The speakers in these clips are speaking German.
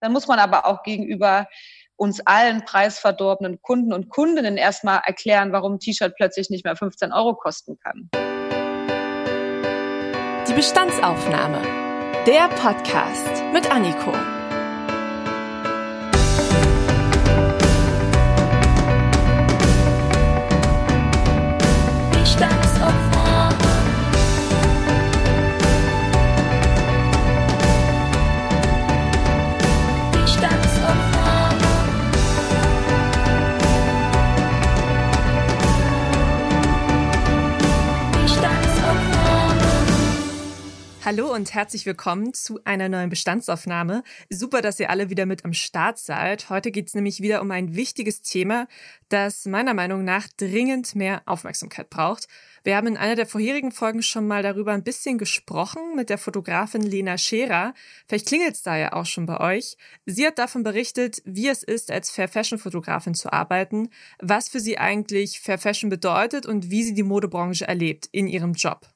Dann muss man aber auch gegenüber uns allen preisverdorbenen Kunden und Kundinnen erstmal erklären, warum ein T-Shirt plötzlich nicht mehr 15 Euro kosten kann. Die Bestandsaufnahme. Der Podcast mit Anniko. Hallo und herzlich willkommen zu einer neuen Bestandsaufnahme. Super, dass ihr alle wieder mit am Start seid. Heute geht es nämlich wieder um ein wichtiges Thema, das meiner Meinung nach dringend mehr Aufmerksamkeit braucht. Wir haben in einer der vorherigen Folgen schon mal darüber ein bisschen gesprochen mit der Fotografin Lena Scherer. Vielleicht klingelt es da ja auch schon bei euch. Sie hat davon berichtet, wie es ist, als Fair Fashion Fotografin zu arbeiten, was für sie eigentlich Fair Fashion bedeutet und wie sie die Modebranche erlebt in ihrem Job.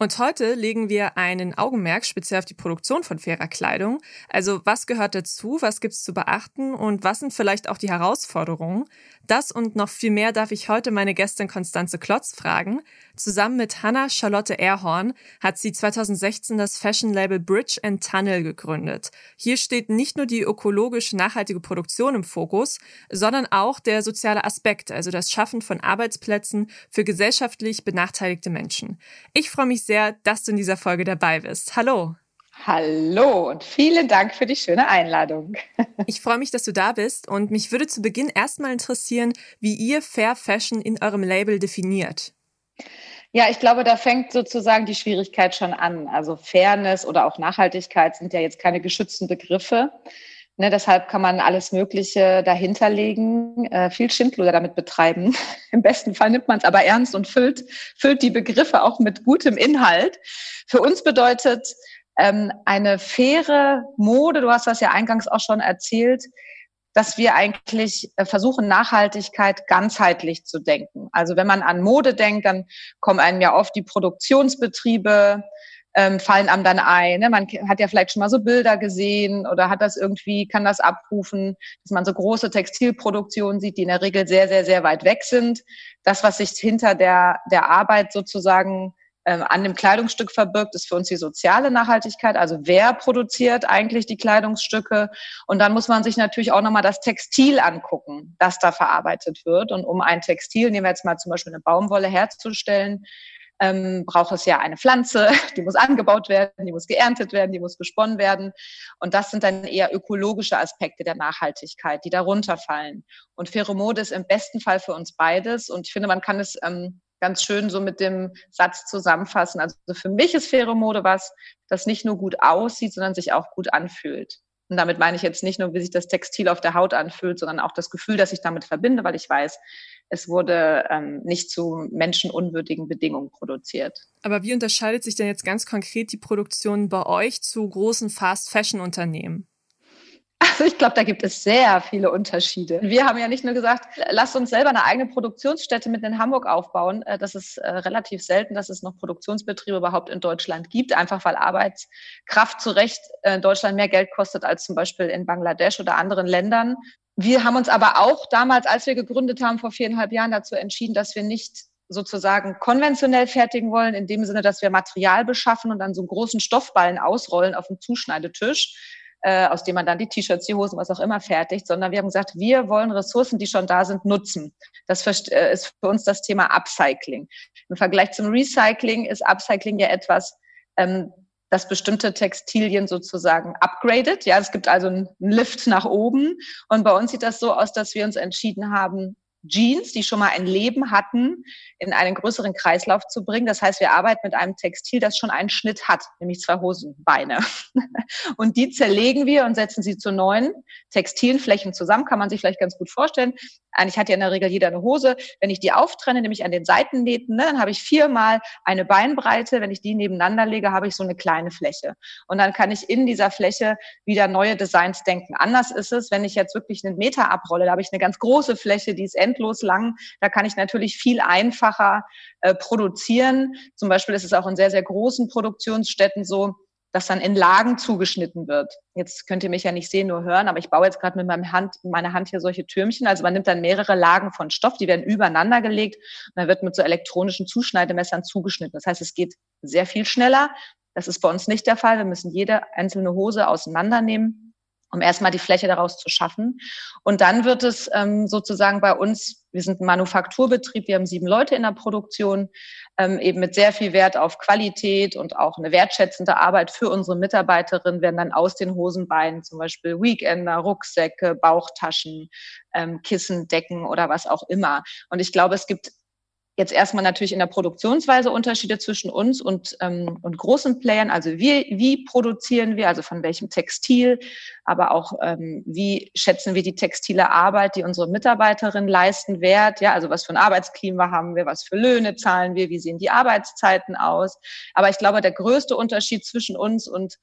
Und heute legen wir einen Augenmerk speziell auf die Produktion von fairer Kleidung. Also was gehört dazu, was gibt's zu beachten und was sind vielleicht auch die Herausforderungen? Das und noch viel mehr darf ich heute meine Gästin Konstanze Klotz fragen. Zusammen mit Hannah Charlotte Erhorn hat sie 2016 das Fashion-Label Bridge and Tunnel gegründet. Hier steht nicht nur die ökologisch nachhaltige Produktion im Fokus, sondern auch der soziale Aspekt, also das Schaffen von Arbeitsplätzen für gesellschaftlich benachteiligte Menschen. Ich freue mich sehr, dass du in dieser Folge dabei bist. Hallo. Hallo und vielen Dank für die schöne Einladung. Ich freue mich, dass du da bist und mich würde zu Beginn erstmal interessieren, wie ihr Fair Fashion in eurem Label definiert. Ja, ich glaube, da fängt sozusagen die Schwierigkeit schon an. Also Fairness oder auch Nachhaltigkeit sind ja jetzt keine geschützten Begriffe. Ne, deshalb kann man alles Mögliche dahinterlegen, äh, viel Schindluder damit betreiben. Im besten Fall nimmt man es aber ernst und füllt, füllt die Begriffe auch mit gutem Inhalt. Für uns bedeutet ähm, eine faire Mode, du hast das ja eingangs auch schon erzählt, dass wir eigentlich äh, versuchen, Nachhaltigkeit ganzheitlich zu denken. Also wenn man an Mode denkt, dann kommen einem ja oft die Produktionsbetriebe, ähm, fallen einem dann ein. Ne? Man hat ja vielleicht schon mal so Bilder gesehen oder hat das irgendwie, kann das abrufen, dass man so große Textilproduktionen sieht, die in der Regel sehr, sehr, sehr weit weg sind. Das, was sich hinter der, der Arbeit sozusagen ähm, an dem Kleidungsstück verbirgt, ist für uns die soziale Nachhaltigkeit. Also wer produziert eigentlich die Kleidungsstücke? Und dann muss man sich natürlich auch nochmal das Textil angucken, das da verarbeitet wird. Und um ein Textil, nehmen wir jetzt mal zum Beispiel eine Baumwolle herzustellen, ähm, braucht es ja eine Pflanze, die muss angebaut werden, die muss geerntet werden, die muss gesponnen werden. Und das sind dann eher ökologische Aspekte der Nachhaltigkeit, die darunter fallen. Und faire ist im besten Fall für uns beides. Und ich finde, man kann es ähm, ganz schön so mit dem Satz zusammenfassen. Also für mich ist faire was, das nicht nur gut aussieht, sondern sich auch gut anfühlt. Und damit meine ich jetzt nicht nur, wie sich das Textil auf der Haut anfühlt, sondern auch das Gefühl, das ich damit verbinde, weil ich weiß, es wurde ähm, nicht zu menschenunwürdigen Bedingungen produziert. Aber wie unterscheidet sich denn jetzt ganz konkret die Produktion bei euch zu großen Fast-Fashion-Unternehmen? Also ich glaube, da gibt es sehr viele Unterschiede. Wir haben ja nicht nur gesagt, lasst uns selber eine eigene Produktionsstätte mit in Hamburg aufbauen. Äh, das ist äh, relativ selten, dass es noch Produktionsbetriebe überhaupt in Deutschland gibt, einfach weil Arbeitskraft zu Recht äh, in Deutschland mehr Geld kostet als zum Beispiel in Bangladesch oder anderen Ländern. Wir haben uns aber auch damals, als wir gegründet haben, vor viereinhalb Jahren dazu entschieden, dass wir nicht sozusagen konventionell fertigen wollen, in dem Sinne, dass wir Material beschaffen und dann so einen großen Stoffballen ausrollen auf dem Zuschneidetisch, äh, aus dem man dann die T-Shirts, die Hosen, was auch immer fertigt, sondern wir haben gesagt, wir wollen Ressourcen, die schon da sind, nutzen. Das äh, ist für uns das Thema Upcycling. Im Vergleich zum Recycling ist Upcycling ja etwas, ähm, das bestimmte Textilien sozusagen upgradet. Ja, es gibt also einen Lift nach oben. Und bei uns sieht das so aus, dass wir uns entschieden haben, Jeans, die schon mal ein Leben hatten, in einen größeren Kreislauf zu bringen. Das heißt, wir arbeiten mit einem Textil, das schon einen Schnitt hat, nämlich zwei Hosenbeine. Und die zerlegen wir und setzen sie zu neuen textilen Flächen zusammen. Kann man sich vielleicht ganz gut vorstellen. Eigentlich hat ja in der Regel jeder eine Hose. Wenn ich die auftrenne, nämlich an den Seitennähten, ne, dann habe ich viermal eine Beinbreite. Wenn ich die nebeneinander lege, habe ich so eine kleine Fläche. Und dann kann ich in dieser Fläche wieder neue Designs denken. Anders ist es, wenn ich jetzt wirklich einen Meter abrolle, da habe ich eine ganz große Fläche, die ist endlos lang. Da kann ich natürlich viel einfacher äh, produzieren. Zum Beispiel ist es auch in sehr, sehr großen Produktionsstätten so, das dann in Lagen zugeschnitten wird. Jetzt könnt ihr mich ja nicht sehen, nur hören, aber ich baue jetzt gerade mit meinem Hand, meiner Hand hier solche Türmchen. Also man nimmt dann mehrere Lagen von Stoff, die werden übereinander gelegt und dann wird mit so elektronischen Zuschneidemessern zugeschnitten. Das heißt, es geht sehr viel schneller. Das ist bei uns nicht der Fall. Wir müssen jede einzelne Hose auseinandernehmen um erstmal die Fläche daraus zu schaffen. Und dann wird es ähm, sozusagen bei uns, wir sind ein Manufakturbetrieb, wir haben sieben Leute in der Produktion, ähm, eben mit sehr viel Wert auf Qualität und auch eine wertschätzende Arbeit für unsere Mitarbeiterinnen werden dann aus den Hosenbeinen zum Beispiel Weekender, Rucksäcke, Bauchtaschen, ähm, Kissen, Decken oder was auch immer. Und ich glaube, es gibt jetzt erstmal natürlich in der Produktionsweise Unterschiede zwischen uns und, ähm, und großen Playern. Also wie, wie produzieren wir, also von welchem Textil, aber auch ähm, wie schätzen wir die textile Arbeit, die unsere Mitarbeiterinnen leisten, wert. Ja, also was für ein Arbeitsklima haben wir, was für Löhne zahlen wir, wie sehen die Arbeitszeiten aus. Aber ich glaube, der größte Unterschied zwischen uns und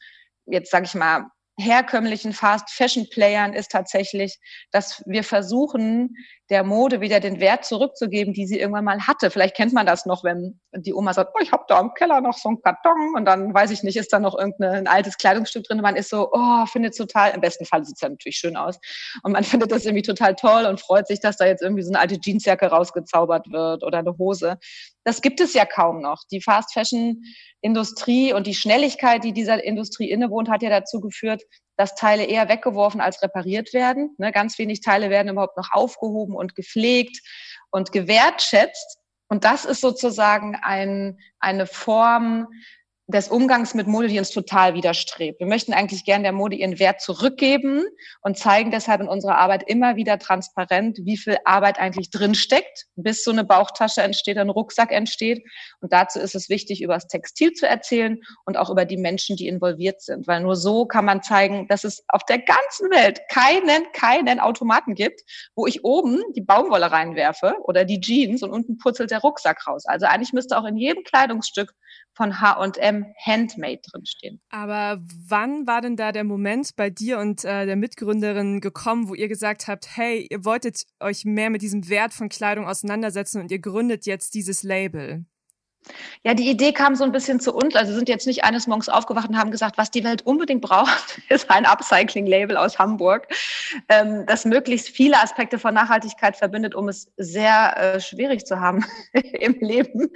jetzt sage ich mal herkömmlichen Fast Fashion Playern ist tatsächlich, dass wir versuchen, der Mode wieder den Wert zurückzugeben, die sie irgendwann mal hatte. Vielleicht kennt man das noch, wenn die Oma sagt, oh, ich habe da im Keller noch so einen Karton und dann weiß ich nicht, ist da noch irgendein altes Kleidungsstück drin. Und man ist so, oh, findet total, im besten Fall sieht es ja natürlich schön aus und man findet das irgendwie total toll und freut sich, dass da jetzt irgendwie so eine alte Jeansjacke rausgezaubert wird oder eine Hose. Das gibt es ja kaum noch. Die Fast Fashion Industrie und die Schnelligkeit, die dieser Industrie innewohnt, hat ja dazu geführt, dass Teile eher weggeworfen als repariert werden. Ne, ganz wenig Teile werden überhaupt noch aufgehoben und gepflegt und gewertschätzt. Und das ist sozusagen ein, eine Form des Umgangs mit Mode, die uns total widerstrebt. Wir möchten eigentlich gern der Mode ihren Wert zurückgeben und zeigen deshalb in unserer Arbeit immer wieder transparent, wie viel Arbeit eigentlich drinsteckt, bis so eine Bauchtasche entsteht, ein Rucksack entsteht. Und dazu ist es wichtig, über das Textil zu erzählen und auch über die Menschen, die involviert sind, weil nur so kann man zeigen, dass es auf der ganzen Welt keinen, keinen Automaten gibt, wo ich oben die Baumwolle reinwerfe oder die Jeans und unten purzelt der Rucksack raus. Also eigentlich müsste auch in jedem Kleidungsstück von H&M Handmade drinstehen. Aber wann war denn da der Moment bei dir und äh, der Mitgründerin gekommen, wo ihr gesagt habt, hey, ihr wolltet euch mehr mit diesem Wert von Kleidung auseinandersetzen und ihr gründet jetzt dieses Label? Ja, die Idee kam so ein bisschen zu uns. Also sind jetzt nicht eines Morgens aufgewacht und haben gesagt, was die Welt unbedingt braucht, ist ein Upcycling-Label aus Hamburg, ähm, das möglichst viele Aspekte von Nachhaltigkeit verbindet, um es sehr äh, schwierig zu haben im Leben.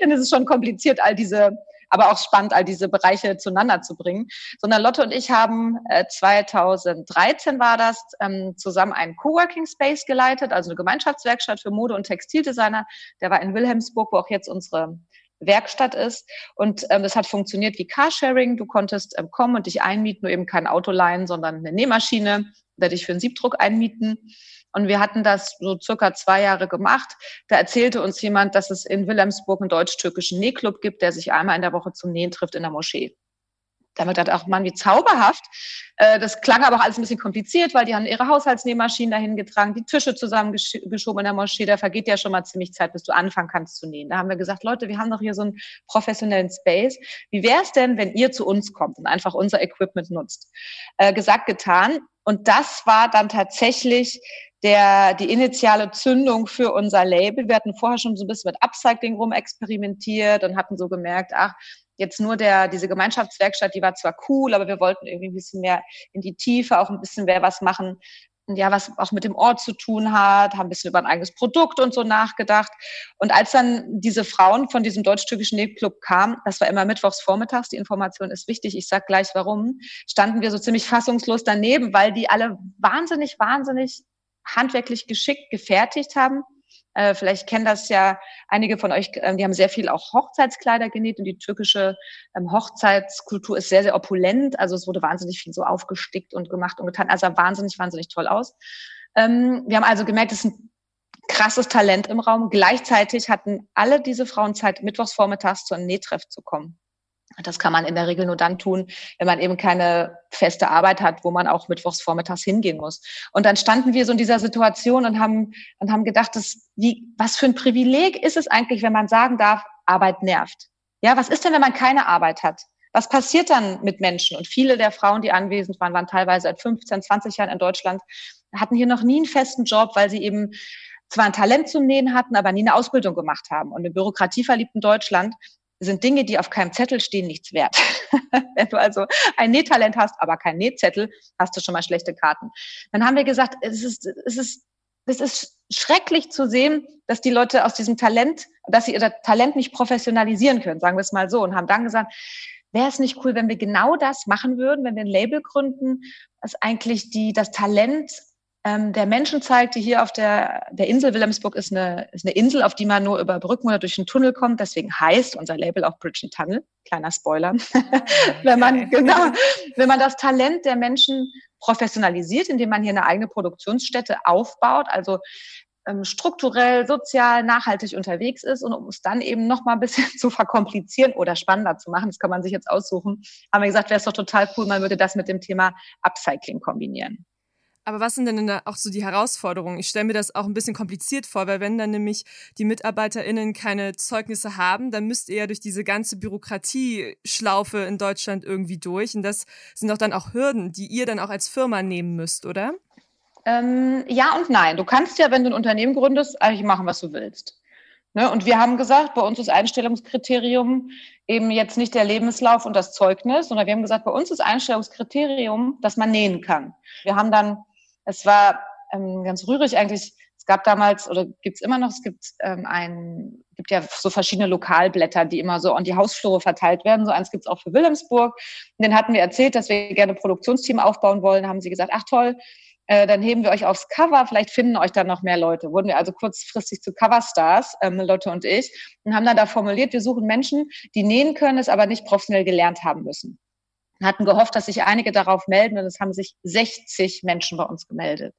Denn es ist schon kompliziert, all diese aber auch spannend, all diese Bereiche zueinander zu bringen. Sondern Lotte und ich haben äh, 2013 war das, ähm, zusammen einen Coworking Space geleitet, also eine Gemeinschaftswerkstatt für Mode- und Textildesigner. Der war in Wilhelmsburg, wo auch jetzt unsere Werkstatt ist. Und ähm, das hat funktioniert wie Carsharing. Du konntest ähm, kommen und dich einmieten, nur eben kein Auto leihen, sondern eine Nähmaschine oder dich für einen Siebdruck einmieten. Und wir hatten das so circa zwei Jahre gemacht. Da erzählte uns jemand, dass es in Wilhelmsburg einen deutsch-türkischen Nähclub gibt, der sich einmal in der Woche zum Nähen trifft in der Moschee damit hat auch man wie zauberhaft. Äh, das klang aber auch alles ein bisschen kompliziert, weil die haben ihre Haushaltsnähmaschinen dahin getragen, die Tische zusammengeschoben in der Moschee. Da vergeht ja schon mal ziemlich Zeit, bis du anfangen kannst zu nähen. Da haben wir gesagt, Leute, wir haben doch hier so einen professionellen Space. Wie wäre es denn, wenn ihr zu uns kommt und einfach unser Equipment nutzt? Äh, gesagt, getan. Und das war dann tatsächlich der, die initiale Zündung für unser Label. Wir hatten vorher schon so ein bisschen mit Upcycling rum experimentiert und hatten so gemerkt, ach, jetzt nur der, diese Gemeinschaftswerkstatt, die war zwar cool, aber wir wollten irgendwie ein bisschen mehr in die Tiefe, auch ein bisschen mehr was machen, ja, was auch mit dem Ort zu tun hat, haben ein bisschen über ein eigenes Produkt und so nachgedacht. Und als dann diese Frauen von diesem deutsch-türkischen Nähclub kamen, das war immer mittwochs vormittags, die Information ist wichtig, ich sag gleich warum, standen wir so ziemlich fassungslos daneben, weil die alle wahnsinnig, wahnsinnig handwerklich geschickt gefertigt haben äh, vielleicht kennen das ja einige von euch, äh, die haben sehr viel auch Hochzeitskleider genäht und die türkische ähm, Hochzeitskultur ist sehr, sehr opulent. Also es wurde wahnsinnig viel so aufgestickt und gemacht und getan. Also wahnsinnig, wahnsinnig toll aus. Ähm, wir haben also gemerkt, es ist ein krasses Talent im Raum. Gleichzeitig hatten alle diese Frauen Zeit, mittwochs vormittags zu einem Nähtreff zu kommen. Das kann man in der Regel nur dann tun, wenn man eben keine feste Arbeit hat, wo man auch mittwochs vormittags hingehen muss. Und dann standen wir so in dieser Situation und haben, und haben gedacht, das, wie, was für ein Privileg ist es eigentlich, wenn man sagen darf, Arbeit nervt? Ja, was ist denn, wenn man keine Arbeit hat? Was passiert dann mit Menschen? Und viele der Frauen, die anwesend waren, waren teilweise seit 15, 20 Jahren in Deutschland, hatten hier noch nie einen festen Job, weil sie eben zwar ein Talent zum Nähen hatten, aber nie eine Ausbildung gemacht haben. Und im bürokratieverliebten Deutschland sind Dinge, die auf keinem Zettel stehen, nichts wert. Wenn du also ein Nähtalent hast, aber kein Nähzettel, hast du schon mal schlechte Karten. Dann haben wir gesagt, es ist, es ist, es ist schrecklich zu sehen, dass die Leute aus diesem Talent, dass sie ihr Talent nicht professionalisieren können, sagen wir es mal so, und haben dann gesagt, wäre es nicht cool, wenn wir genau das machen würden, wenn wir ein Label gründen, was eigentlich die, das Talent ähm, der Menschen zeigt, die hier auf der, der Insel Wilhelmsburg ist eine, ist eine Insel, auf die man nur über Brücken oder durch einen Tunnel kommt. Deswegen heißt unser Label auch Bridge and Tunnel. Kleiner Spoiler. Wenn man, genau, wenn man das Talent der Menschen professionalisiert, indem man hier eine eigene Produktionsstätte aufbaut, also ähm, strukturell, sozial, nachhaltig unterwegs ist und um es dann eben noch mal ein bisschen zu verkomplizieren oder spannender zu machen, das kann man sich jetzt aussuchen, haben wir gesagt, wäre es doch total cool, man würde das mit dem Thema Upcycling kombinieren. Aber was sind denn auch so die Herausforderungen? Ich stelle mir das auch ein bisschen kompliziert vor, weil wenn dann nämlich die MitarbeiterInnen keine Zeugnisse haben, dann müsst ihr ja durch diese ganze Bürokratieschlaufe in Deutschland irgendwie durch. Und das sind doch dann auch Hürden, die ihr dann auch als Firma nehmen müsst, oder? Ähm, ja und nein. Du kannst ja, wenn du ein Unternehmen gründest, eigentlich machen, was du willst. Ne? Und wir haben gesagt, bei uns ist Einstellungskriterium eben jetzt nicht der Lebenslauf und das Zeugnis, sondern wir haben gesagt, bei uns ist Einstellungskriterium, dass man nähen kann. Wir haben dann es war ähm, ganz rührig eigentlich. Es gab damals oder gibt es immer noch, es gibt ähm, ein, gibt ja so verschiedene Lokalblätter, die immer so an die Hausflure verteilt werden. So eins gibt es auch für Wilhelmsburg. Und den hatten wir erzählt, dass wir gerne Produktionsteam aufbauen wollen. Haben sie gesagt, ach toll, äh, dann heben wir euch aufs Cover, vielleicht finden euch dann noch mehr Leute. Wurden wir also kurzfristig zu Coverstars, ähm, Lotte und ich, und haben dann da formuliert, wir suchen Menschen, die nähen können, es aber nicht professionell gelernt haben müssen hatten gehofft, dass sich einige darauf melden und es haben sich 60 Menschen bei uns gemeldet.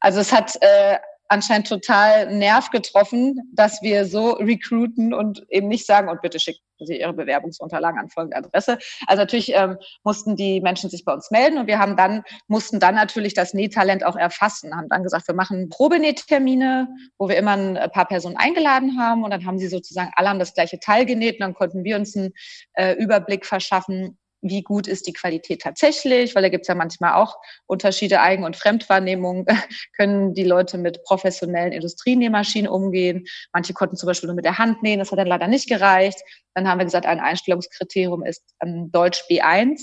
Also es hat äh, anscheinend total Nerv getroffen, dass wir so recruiten und eben nicht sagen, und bitte schicken Sie Ihre Bewerbungsunterlagen an folgende Adresse. Also natürlich ähm, mussten die Menschen sich bei uns melden und wir haben dann, mussten dann natürlich das Nähtalent auch erfassen, haben dann gesagt, wir machen Probenähtermine, wo wir immer ein paar Personen eingeladen haben und dann haben sie sozusagen alle haben das gleiche Teil genäht und dann konnten wir uns einen äh, Überblick verschaffen, wie gut ist die Qualität tatsächlich, weil da gibt es ja manchmal auch Unterschiede, Eigen- und Fremdwahrnehmung. Können die Leute mit professionellen Industrienähmaschinen umgehen? Manche konnten zum Beispiel nur mit der Hand nähen, das hat dann leider nicht gereicht. Dann haben wir gesagt, ein Einstellungskriterium ist ähm, Deutsch B1.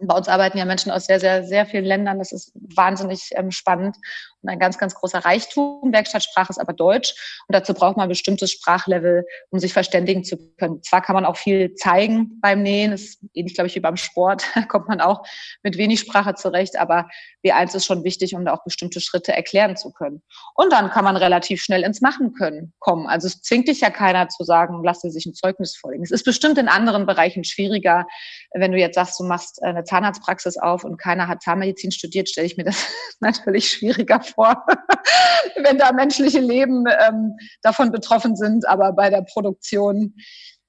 Bei uns arbeiten ja Menschen aus sehr, sehr, sehr vielen Ländern. Das ist wahnsinnig ähm, spannend ein ganz, ganz großer Reichtum. Werkstattsprache ist aber Deutsch und dazu braucht man ein bestimmtes Sprachlevel, um sich verständigen zu können. Zwar kann man auch viel zeigen beim Nähen, ist ähnlich, glaube ich, wie beim Sport, da kommt man auch mit wenig Sprache zurecht, aber B1 ist schon wichtig, um da auch bestimmte Schritte erklären zu können. Und dann kann man relativ schnell ins Machen können, kommen. Also es zwingt dich ja keiner zu sagen, lass dir sich ein Zeugnis vorlegen. Es ist bestimmt in anderen Bereichen schwieriger, wenn du jetzt sagst, du machst eine Zahnarztpraxis auf und keiner hat Zahnmedizin studiert, stelle ich mir das natürlich schwieriger vor, wenn da menschliche Leben ähm, davon betroffen sind. Aber bei der Produktion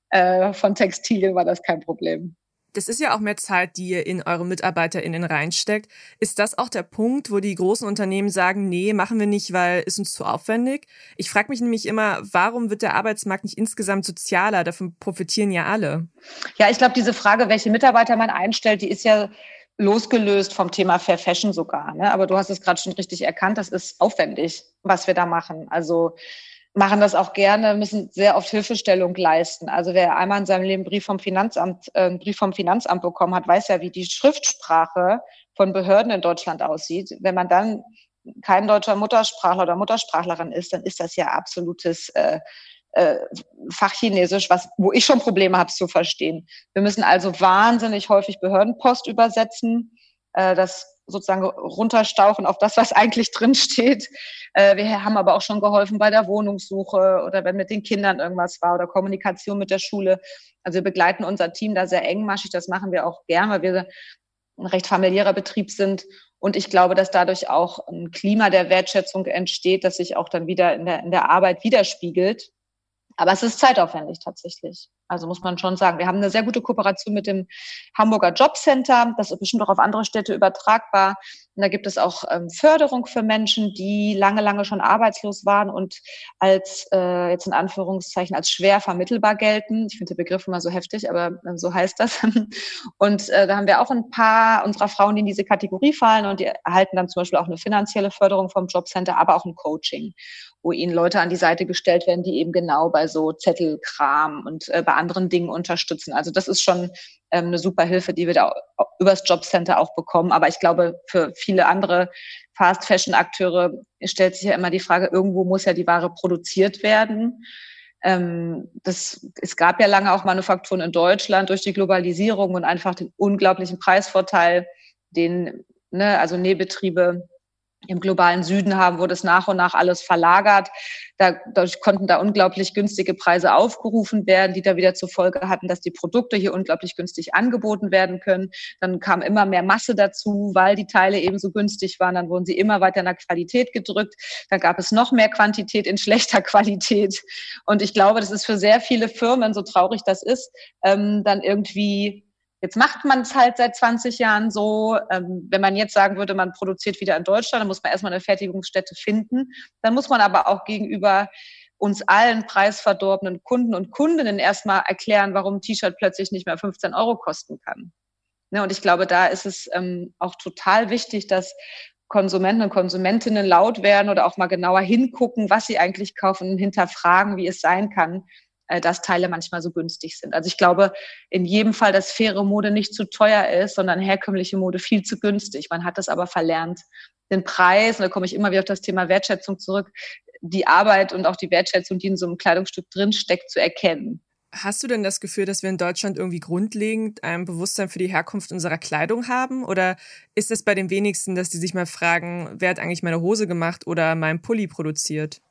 äh, von Textilien war das kein Problem. Das ist ja auch mehr Zeit, die ihr in eure MitarbeiterInnen reinsteckt. Ist das auch der Punkt, wo die großen Unternehmen sagen, nee, machen wir nicht, weil ist uns zu aufwendig? Ich frage mich nämlich immer, warum wird der Arbeitsmarkt nicht insgesamt sozialer? Davon profitieren ja alle. Ja, ich glaube, diese Frage, welche Mitarbeiter man einstellt, die ist ja losgelöst vom Thema Fair Fashion sogar. Ne? Aber du hast es gerade schon richtig erkannt, das ist aufwendig, was wir da machen. Also machen das auch gerne, müssen sehr oft Hilfestellung leisten. Also wer einmal in seinem Leben einen Brief vom Finanzamt, äh, einen Brief vom Finanzamt bekommen hat, weiß ja, wie die Schriftsprache von Behörden in Deutschland aussieht. Wenn man dann kein deutscher Muttersprachler oder Muttersprachlerin ist, dann ist das ja absolutes äh, äh, Fachchinesisch, was, wo ich schon Probleme habe zu verstehen. Wir müssen also wahnsinnig häufig Behördenpost übersetzen, äh, das sozusagen runterstauchen auf das, was eigentlich drin steht. Äh, wir haben aber auch schon geholfen bei der Wohnungssuche oder wenn mit den Kindern irgendwas war oder Kommunikation mit der Schule. Also wir begleiten unser Team da sehr engmaschig. Das machen wir auch gern, weil wir ein recht familiärer Betrieb sind. Und ich glaube, dass dadurch auch ein Klima der Wertschätzung entsteht, das sich auch dann wieder in der, in der Arbeit widerspiegelt. Aber es ist zeitaufwendig tatsächlich. Also muss man schon sagen. Wir haben eine sehr gute Kooperation mit dem Hamburger Jobcenter. Das ist bestimmt auch auf andere Städte übertragbar. Und da gibt es auch ähm, Förderung für Menschen, die lange, lange schon arbeitslos waren und als, äh, jetzt in Anführungszeichen, als schwer vermittelbar gelten. Ich finde den Begriff immer so heftig, aber äh, so heißt das. und äh, da haben wir auch ein paar unserer Frauen, die in diese Kategorie fallen und die erhalten dann zum Beispiel auch eine finanzielle Förderung vom Jobcenter, aber auch ein Coaching wo ihnen Leute an die Seite gestellt werden, die eben genau bei so Zettelkram und äh, anderen Dingen unterstützen. Also das ist schon ähm, eine super Hilfe, die wir da übers Jobcenter auch bekommen. Aber ich glaube, für viele andere Fast Fashion Akteure stellt sich ja immer die Frage, irgendwo muss ja die Ware produziert werden. Ähm, das, es gab ja lange auch Manufakturen in Deutschland durch die Globalisierung und einfach den unglaublichen Preisvorteil, den ne, also Nähbetriebe im globalen Süden haben, wurde es nach und nach alles verlagert. Da, dadurch konnten da unglaublich günstige Preise aufgerufen werden, die da wieder zur Folge hatten, dass die Produkte hier unglaublich günstig angeboten werden können. Dann kam immer mehr Masse dazu, weil die Teile eben so günstig waren. Dann wurden sie immer weiter in der Qualität gedrückt. Dann gab es noch mehr Quantität in schlechter Qualität. Und ich glaube, das ist für sehr viele Firmen, so traurig das ist, ähm, dann irgendwie Jetzt macht man es halt seit 20 Jahren so. Ähm, wenn man jetzt sagen würde, man produziert wieder in Deutschland, dann muss man erstmal eine Fertigungsstätte finden. Dann muss man aber auch gegenüber uns allen preisverdorbenen Kunden und Kundinnen erstmal erklären, warum ein T-Shirt plötzlich nicht mehr 15 Euro kosten kann. Ne, und ich glaube, da ist es ähm, auch total wichtig, dass Konsumenten und Konsumentinnen laut werden oder auch mal genauer hingucken, was sie eigentlich kaufen und hinterfragen, wie es sein kann, dass Teile manchmal so günstig sind. Also ich glaube in jedem Fall, dass faire Mode nicht zu teuer ist, sondern herkömmliche Mode viel zu günstig. Man hat das aber verlernt, den Preis, und da komme ich immer wieder auf das Thema Wertschätzung zurück, die Arbeit und auch die Wertschätzung, die in so einem Kleidungsstück drinsteckt, zu erkennen. Hast du denn das Gefühl, dass wir in Deutschland irgendwie grundlegend ein Bewusstsein für die Herkunft unserer Kleidung haben? Oder ist es bei den wenigsten, dass die sich mal fragen, wer hat eigentlich meine Hose gemacht oder mein Pulli produziert?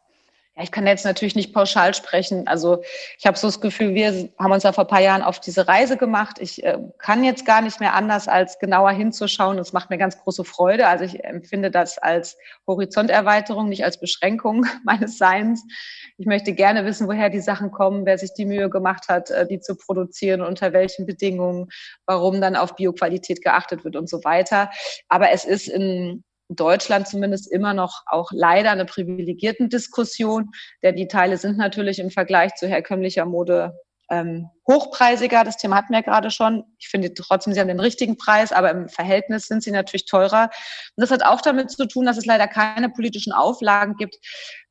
Ja, ich kann jetzt natürlich nicht pauschal sprechen. Also ich habe so das Gefühl, wir haben uns ja vor ein paar Jahren auf diese Reise gemacht. Ich äh, kann jetzt gar nicht mehr anders, als genauer hinzuschauen. Das macht mir ganz große Freude. Also ich empfinde das als Horizonterweiterung, nicht als Beschränkung meines Seins. Ich möchte gerne wissen, woher die Sachen kommen, wer sich die Mühe gemacht hat, äh, die zu produzieren, unter welchen Bedingungen, warum dann auf Bioqualität geachtet wird und so weiter. Aber es ist in Deutschland zumindest immer noch auch leider eine privilegierten Diskussion, denn die Teile sind natürlich im Vergleich zu herkömmlicher Mode ähm, hochpreisiger. Das Thema hatten wir gerade schon. Ich finde trotzdem, sie haben den richtigen Preis, aber im Verhältnis sind sie natürlich teurer. Und das hat auch damit zu tun, dass es leider keine politischen Auflagen gibt,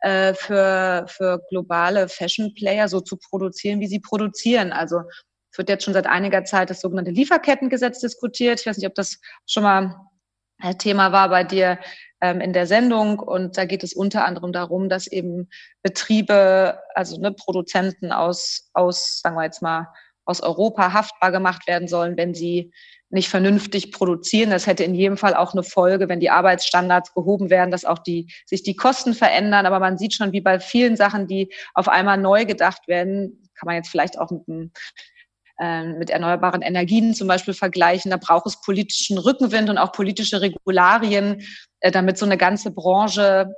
äh, für, für globale Fashion-Player so zu produzieren, wie sie produzieren. Also es wird jetzt schon seit einiger Zeit das sogenannte Lieferkettengesetz diskutiert. Ich weiß nicht, ob das schon mal Thema war bei dir ähm, in der Sendung. Und da geht es unter anderem darum, dass eben Betriebe, also ne, Produzenten aus, aus, sagen wir jetzt mal, aus Europa haftbar gemacht werden sollen, wenn sie nicht vernünftig produzieren. Das hätte in jedem Fall auch eine Folge, wenn die Arbeitsstandards gehoben werden, dass auch die, sich die Kosten verändern. Aber man sieht schon, wie bei vielen Sachen, die auf einmal neu gedacht werden, kann man jetzt vielleicht auch mit einem mit erneuerbaren Energien zum Beispiel vergleichen. Da braucht es politischen Rückenwind und auch politische Regularien, äh, damit so eine ganze Branche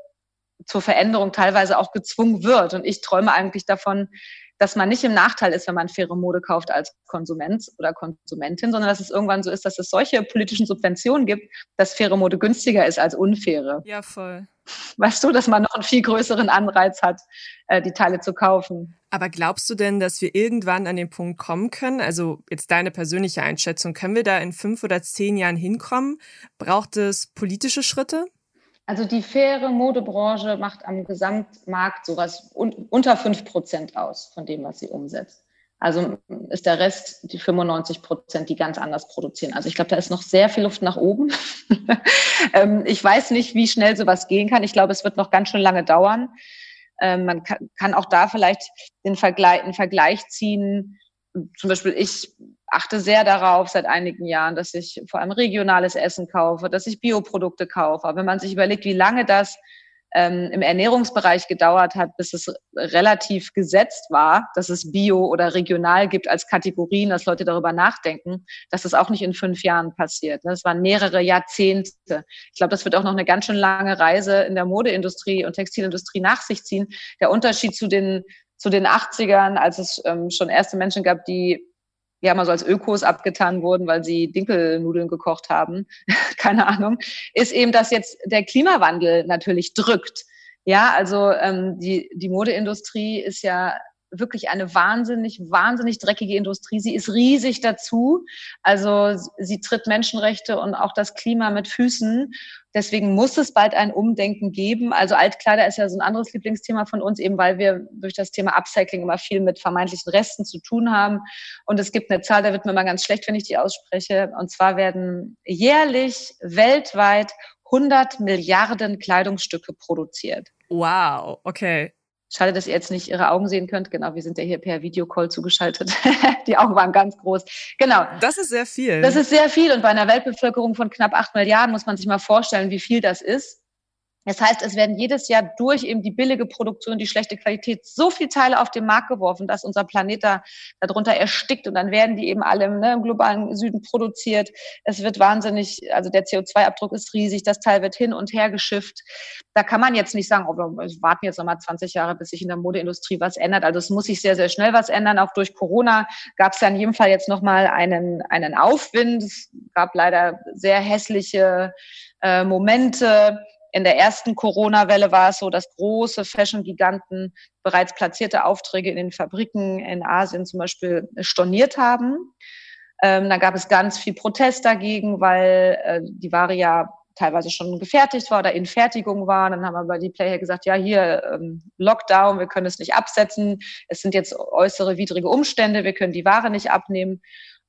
zur Veränderung teilweise auch gezwungen wird. Und ich träume eigentlich davon, dass man nicht im Nachteil ist, wenn man faire Mode kauft als Konsument oder Konsumentin, sondern dass es irgendwann so ist, dass es solche politischen Subventionen gibt, dass faire Mode günstiger ist als unfaire. Ja, voll. Weißt du, dass man noch einen viel größeren Anreiz hat, äh, die Teile zu kaufen. Aber glaubst du denn, dass wir irgendwann an den Punkt kommen können? Also jetzt deine persönliche Einschätzung. Können wir da in fünf oder zehn Jahren hinkommen? Braucht es politische Schritte? Also die faire Modebranche macht am Gesamtmarkt sowas unter fünf Prozent aus von dem, was sie umsetzt. Also ist der Rest die 95 Prozent, die ganz anders produzieren. Also ich glaube, da ist noch sehr viel Luft nach oben. Ähm, ich weiß nicht, wie schnell sowas gehen kann. Ich glaube, es wird noch ganz schön lange dauern. Ähm, man kann, auch da vielleicht den Vergleich, einen Vergleich ziehen. Zum Beispiel ich achte sehr darauf seit einigen Jahren, dass ich vor allem regionales Essen kaufe, dass ich Bioprodukte kaufe. Aber wenn man sich überlegt, wie lange das ähm, im Ernährungsbereich gedauert hat, bis es relativ gesetzt war, dass es Bio oder regional gibt als Kategorien, dass Leute darüber nachdenken, dass das auch nicht in fünf Jahren passiert. Das waren mehrere Jahrzehnte. Ich glaube, das wird auch noch eine ganz schön lange Reise in der Modeindustrie und Textilindustrie nach sich ziehen. Der Unterschied zu den zu den 80ern, als es ähm, schon erste Menschen gab, die ja mal so als Ökos abgetan wurden, weil sie Dinkelnudeln gekocht haben, keine Ahnung, ist eben, dass jetzt der Klimawandel natürlich drückt. Ja, also ähm, die, die Modeindustrie ist ja wirklich eine wahnsinnig, wahnsinnig dreckige Industrie. Sie ist riesig dazu. Also sie tritt Menschenrechte und auch das Klima mit Füßen. Deswegen muss es bald ein Umdenken geben. Also Altkleider ist ja so ein anderes Lieblingsthema von uns, eben weil wir durch das Thema Upcycling immer viel mit vermeintlichen Resten zu tun haben. Und es gibt eine Zahl, da wird mir mal ganz schlecht, wenn ich die ausspreche. Und zwar werden jährlich weltweit 100 Milliarden Kleidungsstücke produziert. Wow, okay. Schade, dass ihr jetzt nicht ihre Augen sehen könnt. Genau, wir sind ja hier per Videocall zugeschaltet. die Augen waren ganz groß. Genau. Das ist sehr viel. Das ist sehr viel. Und bei einer Weltbevölkerung von knapp acht Milliarden muss man sich mal vorstellen, wie viel das ist. Das heißt, es werden jedes Jahr durch eben die billige Produktion, die schlechte Qualität so viel Teile auf den Markt geworfen, dass unser Planet da darunter erstickt und dann werden die eben alle im, ne, im globalen Süden produziert. Es wird wahnsinnig, also der CO2-Abdruck ist riesig, das Teil wird hin und her geschifft. Da kann man jetzt nicht sagen, oh, wir warten jetzt nochmal 20 Jahre, bis sich in der Modeindustrie was ändert. Also es muss sich sehr, sehr schnell was ändern. Auch durch Corona gab es ja in jedem Fall jetzt nochmal einen, einen Aufwind. Es gab leider sehr hässliche äh, Momente in der ersten Corona-Welle war es so, dass große Fashion-Giganten bereits platzierte Aufträge in den Fabriken in Asien zum Beispiel storniert haben. Ähm, dann gab es ganz viel Protest dagegen, weil äh, die Ware ja teilweise schon gefertigt war oder in Fertigung war. Dann haben aber die Player gesagt, ja, hier ähm, Lockdown, wir können es nicht absetzen. Es sind jetzt äußere widrige Umstände, wir können die Ware nicht abnehmen.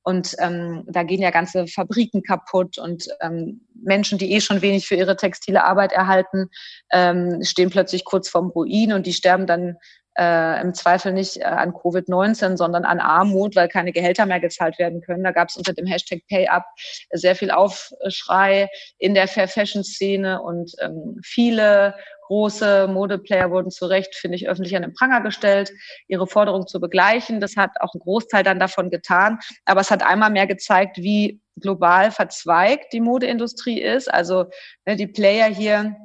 Und ähm, da gehen ja ganze Fabriken kaputt und ähm, Menschen, die eh schon wenig für ihre textile Arbeit erhalten, ähm, stehen plötzlich kurz vorm Ruin und die sterben dann äh, im Zweifel nicht äh, an Covid-19, sondern an Armut, weil keine Gehälter mehr gezahlt werden können. Da gab es unter dem Hashtag PayUp sehr viel Aufschrei in der Fair Fashion Szene und ähm, viele große Modeplayer wurden zu Recht, finde ich, öffentlich an den Pranger gestellt, ihre Forderung zu begleichen. Das hat auch ein Großteil dann davon getan. Aber es hat einmal mehr gezeigt, wie global verzweigt die Modeindustrie ist. Also ne, die Player hier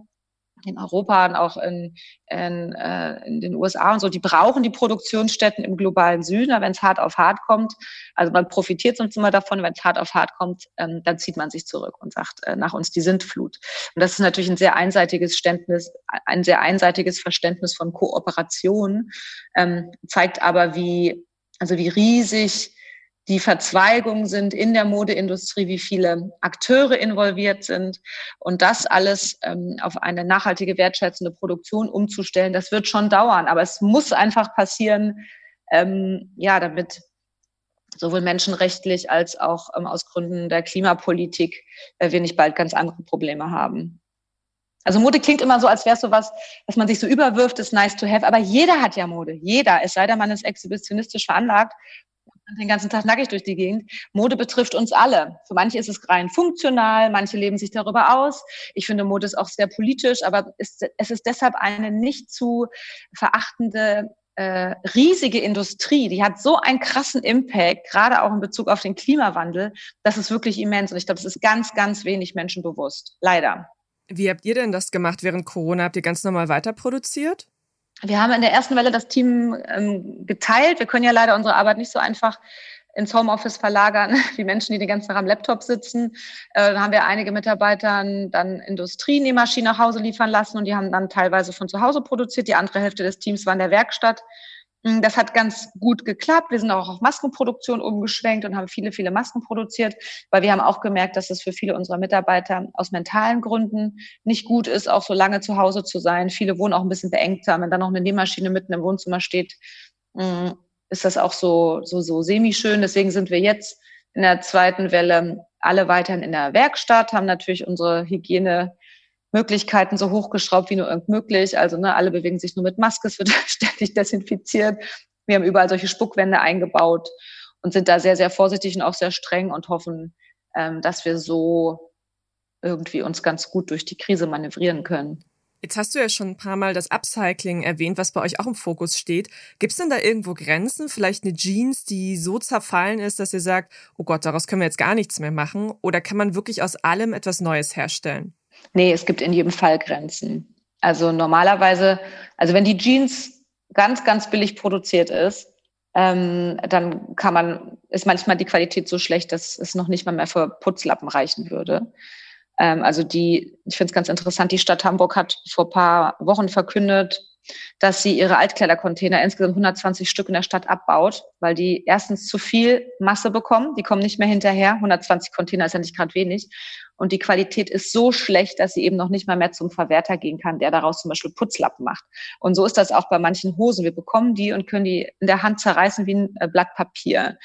in Europa und auch in, in, äh, in den USA und so, die brauchen die Produktionsstätten im globalen Süden, wenn es hart auf hart kommt, also man profitiert sonst immer davon, wenn es hart auf hart kommt, ähm, dann zieht man sich zurück und sagt, äh, nach uns die Sintflut. Und das ist natürlich ein sehr einseitiges Ständnis, ein sehr einseitiges Verständnis von Kooperation, ähm, zeigt aber, wie, also wie riesig die Verzweigungen sind in der Modeindustrie, wie viele Akteure involviert sind und das alles ähm, auf eine nachhaltige, wertschätzende Produktion umzustellen, das wird schon dauern, aber es muss einfach passieren, ähm, ja, damit sowohl menschenrechtlich als auch ähm, aus Gründen der Klimapolitik äh, wir nicht bald ganz andere Probleme haben. Also Mode klingt immer so, als wäre es so was, dass man sich so überwirft, ist nice to have. Aber jeder hat ja Mode. Jeder. Es sei denn, man ist exhibitionistisch veranlagt den ganzen Tag nackig durch die Gegend. Mode betrifft uns alle. Für manche ist es rein funktional, manche leben sich darüber aus. Ich finde, Mode ist auch sehr politisch, aber ist, es ist deshalb eine nicht zu verachtende äh, riesige Industrie, die hat so einen krassen Impact, gerade auch in Bezug auf den Klimawandel, das ist wirklich immens. Und ich glaube, das ist ganz, ganz wenig Menschen bewusst. Leider. Wie habt ihr denn das gemacht während Corona? Habt ihr ganz normal weiter produziert? Wir haben in der ersten Welle das Team ähm, geteilt. Wir können ja leider unsere Arbeit nicht so einfach ins Homeoffice verlagern, wie Menschen, die den ganzen Tag am Laptop sitzen. Äh, dann haben wir einige Mitarbeitern dann Industrienähmaschinen nach Hause liefern lassen und die haben dann teilweise von zu Hause produziert. Die andere Hälfte des Teams war in der Werkstatt. Mm, das hat ganz gut geklappt. Wir sind auch auf Maskenproduktion umgeschwenkt und haben viele, viele Masken produziert, weil wir haben auch gemerkt, dass es für viele unserer Mitarbeiter aus mentalen Gründen nicht gut ist, auch so lange zu Hause zu sein. Viele wohnen auch ein bisschen beengter. Wenn dann noch eine Nähmaschine mitten im Wohnzimmer steht, mm, ist das auch so, so, so semi-schön. Deswegen sind wir jetzt in der zweiten Welle alle weiterhin in der Werkstatt, haben natürlich unsere Hygiene Möglichkeiten so hochgeschraubt wie nur irgend möglich. Also ne, alle bewegen sich nur mit Maske, es wird ständig desinfiziert. Wir haben überall solche Spuckwände eingebaut und sind da sehr, sehr vorsichtig und auch sehr streng und hoffen, ähm, dass wir so irgendwie uns ganz gut durch die Krise manövrieren können. Jetzt hast du ja schon ein paar Mal das Upcycling erwähnt, was bei euch auch im Fokus steht. Gibt es denn da irgendwo Grenzen? Vielleicht eine Jeans, die so zerfallen ist, dass ihr sagt, oh Gott, daraus können wir jetzt gar nichts mehr machen? Oder kann man wirklich aus allem etwas Neues herstellen? Nee, es gibt in jedem Fall Grenzen. Also normalerweise, also wenn die Jeans ganz, ganz billig produziert ist, ähm, dann kann man, ist manchmal die Qualität so schlecht, dass es noch nicht mal mehr für Putzlappen reichen würde. Ähm, also die, ich finde es ganz interessant, die Stadt Hamburg hat vor paar Wochen verkündet, dass sie ihre Altkleidercontainer insgesamt 120 Stück in der Stadt abbaut, weil die erstens zu viel Masse bekommen, die kommen nicht mehr hinterher. 120 Container ist ja nicht gerade wenig. Und die Qualität ist so schlecht, dass sie eben noch nicht mal mehr zum Verwerter gehen kann, der daraus zum Beispiel Putzlappen macht. Und so ist das auch bei manchen Hosen. Wir bekommen die und können die in der Hand zerreißen wie ein äh, Blatt Papier.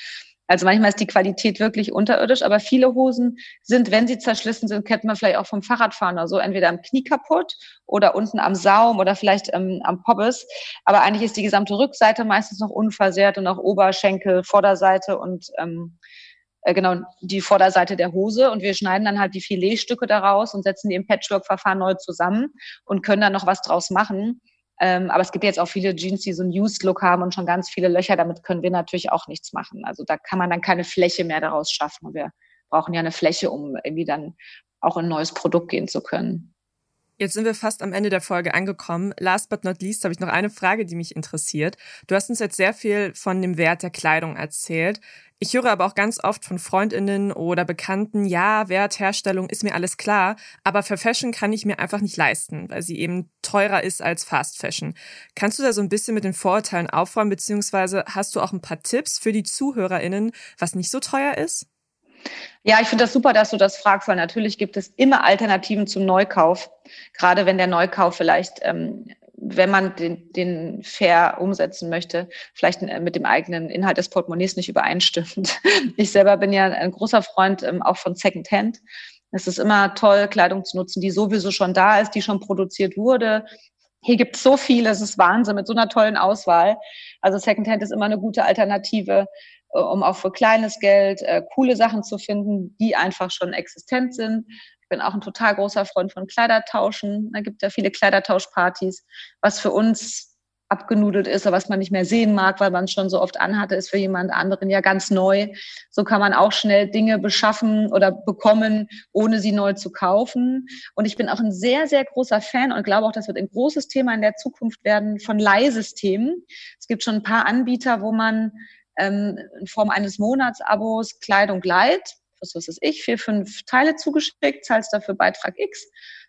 Also manchmal ist die Qualität wirklich unterirdisch, aber viele Hosen sind, wenn sie zerschlissen sind, kennt man vielleicht auch vom Fahrradfahren oder so, entweder am Knie kaputt oder unten am Saum oder vielleicht ähm, am Pobbes. Aber eigentlich ist die gesamte Rückseite meistens noch unversehrt und auch Oberschenkel, Vorderseite und ähm, äh, genau die Vorderseite der Hose und wir schneiden dann halt die Filetstücke daraus und setzen die im Patchwork-Verfahren neu zusammen und können dann noch was draus machen. Ähm, aber es gibt jetzt auch viele Jeans, die so einen Used-Look haben und schon ganz viele Löcher. Damit können wir natürlich auch nichts machen. Also da kann man dann keine Fläche mehr daraus schaffen. Und wir brauchen ja eine Fläche, um irgendwie dann auch in ein neues Produkt gehen zu können. Jetzt sind wir fast am Ende der Folge angekommen. Last but not least habe ich noch eine Frage, die mich interessiert. Du hast uns jetzt sehr viel von dem Wert der Kleidung erzählt. Ich höre aber auch ganz oft von Freundinnen oder Bekannten, ja, Wertherstellung ist mir alles klar, aber für Fashion kann ich mir einfach nicht leisten, weil sie eben teurer ist als Fast Fashion. Kannst du da so ein bisschen mit den Vorurteilen aufräumen, beziehungsweise hast du auch ein paar Tipps für die ZuhörerInnen, was nicht so teuer ist? Ja, ich finde das super, dass du das fragst, weil natürlich gibt es immer Alternativen zum Neukauf. Gerade wenn der Neukauf vielleicht ähm, wenn man den, den fair umsetzen möchte, vielleicht äh, mit dem eigenen Inhalt des Portemonnaies nicht übereinstimmt. Ich selber bin ja ein großer Freund ähm, auch von Secondhand. Es ist immer toll, Kleidung zu nutzen, die sowieso schon da ist, die schon produziert wurde. Hier gibt es so viel, es ist Wahnsinn mit so einer tollen Auswahl. Also Secondhand ist immer eine gute Alternative, äh, um auch für kleines Geld äh, coole Sachen zu finden, die einfach schon existent sind. Bin auch ein total großer Freund von Kleidertauschen. Da gibt ja viele Kleidertauschpartys. Was für uns abgenudelt ist oder was man nicht mehr sehen mag, weil man es schon so oft anhatte, ist für jemand anderen ja ganz neu. So kann man auch schnell Dinge beschaffen oder bekommen, ohne sie neu zu kaufen. Und ich bin auch ein sehr, sehr großer Fan und glaube auch, das wird ein großes Thema in der Zukunft werden von Leihsystemen. Es gibt schon ein paar Anbieter, wo man ähm, in Form eines Monatsabos Kleidung leiht was weiß ich, vier, fünf Teile zugeschickt, zahlst dafür Beitrag X,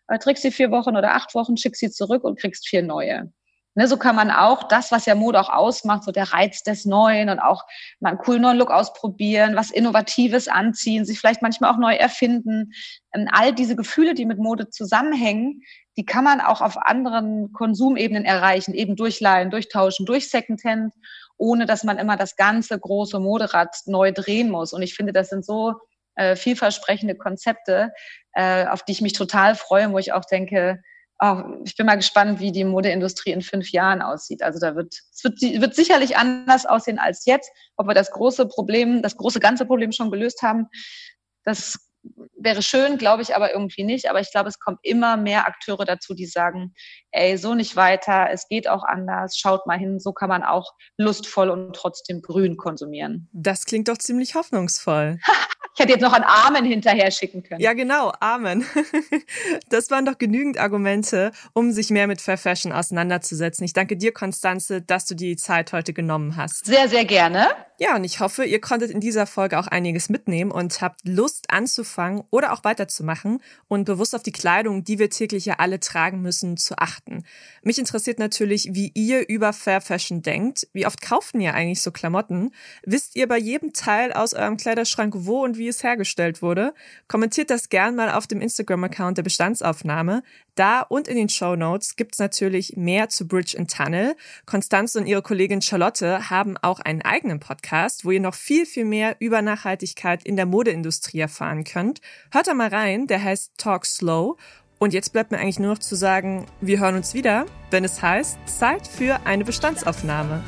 äh, trägst sie vier Wochen oder acht Wochen, schickst sie zurück und kriegst vier neue. Ne, so kann man auch das, was ja Mode auch ausmacht, so der Reiz des Neuen und auch mal einen coolen neuen Look ausprobieren, was Innovatives anziehen, sich vielleicht manchmal auch neu erfinden. Ähm, all diese Gefühle, die mit Mode zusammenhängen, die kann man auch auf anderen Konsumebenen erreichen, eben durch Leihen, durch Tauschen, durch Secondhand, ohne dass man immer das ganze große Moderad neu drehen muss. Und ich finde, das sind so äh, vielversprechende Konzepte, äh, auf die ich mich total freue, wo ich auch denke, oh, ich bin mal gespannt, wie die Modeindustrie in fünf Jahren aussieht. Also da wird, es wird, wird sicherlich anders aussehen als jetzt. Ob wir das große Problem, das große ganze Problem schon gelöst haben, das wäre schön, glaube ich aber irgendwie nicht. Aber ich glaube, es kommt immer mehr Akteure dazu, die sagen, ey, so nicht weiter, es geht auch anders, schaut mal hin, so kann man auch lustvoll und trotzdem grün konsumieren. Das klingt doch ziemlich hoffnungsvoll. Ich hätte jetzt noch ein Amen hinterher schicken können. Ja, genau, Amen. Das waren doch genügend Argumente, um sich mehr mit Fair Fashion auseinanderzusetzen. Ich danke dir, Konstanze, dass du die Zeit heute genommen hast. Sehr, sehr gerne. Ja, und ich hoffe, ihr konntet in dieser Folge auch einiges mitnehmen und habt Lust anzufangen oder auch weiterzumachen und bewusst auf die Kleidung, die wir täglich ja alle tragen müssen, zu achten. Mich interessiert natürlich, wie ihr über Fair Fashion denkt. Wie oft kaufen ihr eigentlich so Klamotten? Wisst ihr bei jedem Teil aus eurem Kleiderschrank, wo und wie es hergestellt wurde? Kommentiert das gern mal auf dem Instagram-Account der Bestandsaufnahme. Da und in den Show Notes gibt's natürlich mehr zu Bridge and Tunnel. Konstanze und ihre Kollegin Charlotte haben auch einen eigenen Podcast, wo ihr noch viel, viel mehr über Nachhaltigkeit in der Modeindustrie erfahren könnt. Hört da mal rein, der heißt Talk Slow. Und jetzt bleibt mir eigentlich nur noch zu sagen, wir hören uns wieder, wenn es heißt Zeit für eine Bestandsaufnahme.